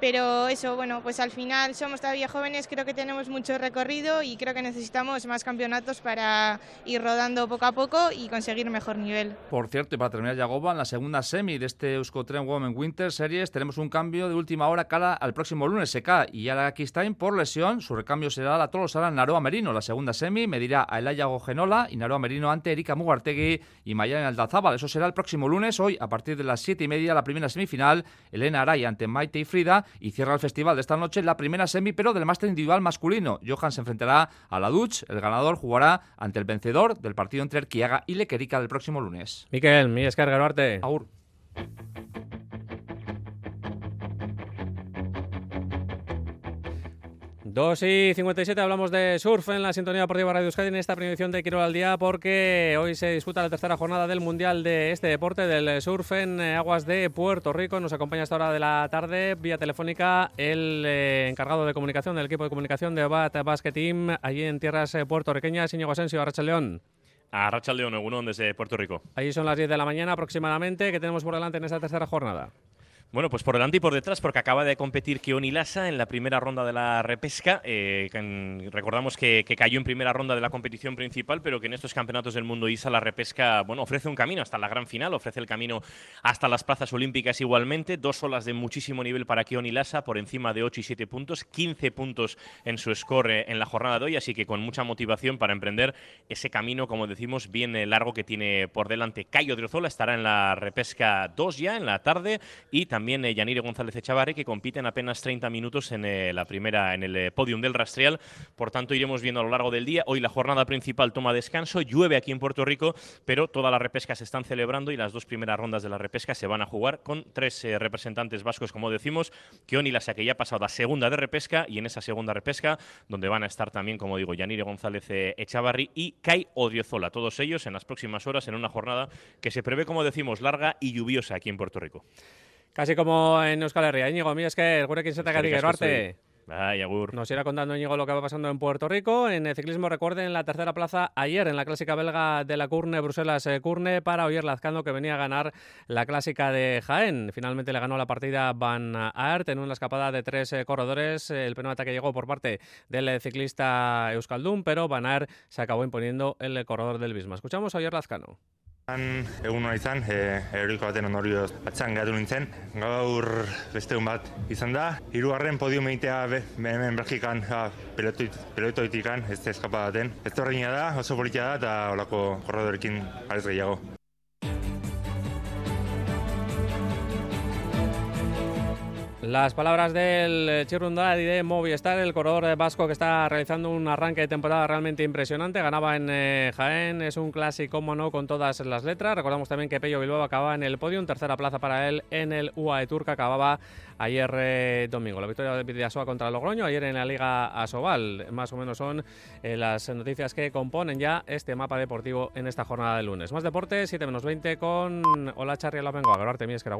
Pero eso, bueno, pues al final somos todavía jóvenes, creo que tenemos mucho recorrido y creo que necesitamos más campeonatos para ir rodando poco a poco y conseguir mejor nivel. Por cierto, y para terminar Yagoba, en la segunda semi de este Euskotren Women Winter Series tenemos un cambio de última hora cara al próximo lunes. Cae y Yara Kistain por lesión. Su recambio será la Tolosara Naroa Merino. La segunda semi medirá a Elaya Gogenola y Naroa Merino ante Erika Mugartegui y Mayana Aldazábal. Eso será el próximo lunes. Hoy, a partir de las siete y media, la primera semifinal. Elena Araya ante Maite y Frida. Y cierra el festival de esta noche la primera semi, pero del máster individual masculino. Johan se enfrentará a la Dutch. El ganador jugará ante el vencedor del partido entre Erquiaga y Lequerica del próximo lunes. Miquel, mi escar Garuarte. 2 y 57 hablamos de surf en la sintonía deportiva Radio Euskadi en esta primera edición de Quirol al Día porque hoy se disputa la tercera jornada del Mundial de este deporte del surf en eh, aguas de Puerto Rico. Nos acompaña a esta hora de la tarde vía telefónica el eh, encargado de comunicación del equipo de comunicación de Bat Basket Team allí en tierras eh, puertorriqueñas, Íñigo Asensio, Arracha León. A Racha León, Egunon, desde Puerto Rico. Allí son las 10 de la mañana aproximadamente. ¿Qué tenemos por delante en esta tercera jornada? Bueno, pues por delante y por detrás, porque acaba de competir Kioni Lassa en la primera ronda de la repesca. Eh, recordamos que, que, cayó en primera ronda de la competición principal, pero que en estos campeonatos del mundo ISA la repesca, bueno, ofrece un camino hasta la gran final, ofrece el camino hasta las plazas olímpicas igualmente. Dos olas de muchísimo nivel para Kioni Lassa, por encima de 8 y 7 puntos, 15 puntos en su score eh, en la jornada de hoy, así que con mucha motivación para emprender ese camino, como decimos, bien largo que tiene por delante. Cayo Driozola estará en la repesca 2 ya en la tarde y también también eh, Yanire González Echavarri, que compiten apenas 30 minutos en eh, la primera, en el eh, podium del rastreal. Por tanto, iremos viendo a lo largo del día. Hoy la jornada principal toma descanso, llueve aquí en Puerto Rico, pero todas las repescas se están celebrando y las dos primeras rondas de la repesca se van a jugar con tres representantes vascos, como decimos, Kioni Lasa, que ya ha pasado a segunda de repesca, y en esa segunda repesca, donde van a estar también, como digo, Yanire González eh, Echavarri y Kai Odriozola, todos ellos en las próximas horas en una jornada que se prevé, como decimos, larga y lluviosa aquí en Puerto Rico. Casi como en Euskal Herria. Íñigo, mira, es que gure que se te Eskerrik asko arte. Ay, agur. Nos irá contando Íñigo lo que va pasando en Puerto Rico. En el ciclismo, recuerden, en la tercera plaza ayer en la clásica belga de la Curne, Bruselas-Curne, para Oyer Lazcano, que venía a ganar la clásica de Jaén. Finalmente le ganó la partida Van Aert en una escapada de tres eh, corredores. El primer ataque llegó por parte del eh, ciclista Euskaldun, pero Van Aert se acabó imponiendo el eh, corredor del Bisma. Escuchamos a Oyer Lazcano. Han egun hona izan, e, euriko baten ondorioz atxan gatu nintzen. Gaur beste egun bat izan da. Hirugarren podium egitea hemen Belgikan pelotoitikan, ez eskapa baten. Ez da, oso politia da eta olako korredorekin arez gehiago. Las palabras del Chirrundad y de Movistar, el corredor vasco que está realizando un arranque de temporada realmente impresionante. Ganaba en eh, Jaén, es un clásico mono con todas las letras. Recordamos también que Pello Bilbao acababa en el podio, tercera plaza para él en el UAE Tour que acababa ayer eh, domingo. La victoria de Vidasoa contra Logroño, ayer en la Liga Asobal. Más o menos son eh, las noticias que componen ya este mapa deportivo en esta jornada de lunes. Más deporte, 7 menos 20 con Hola Charri Lapengo. A mi es que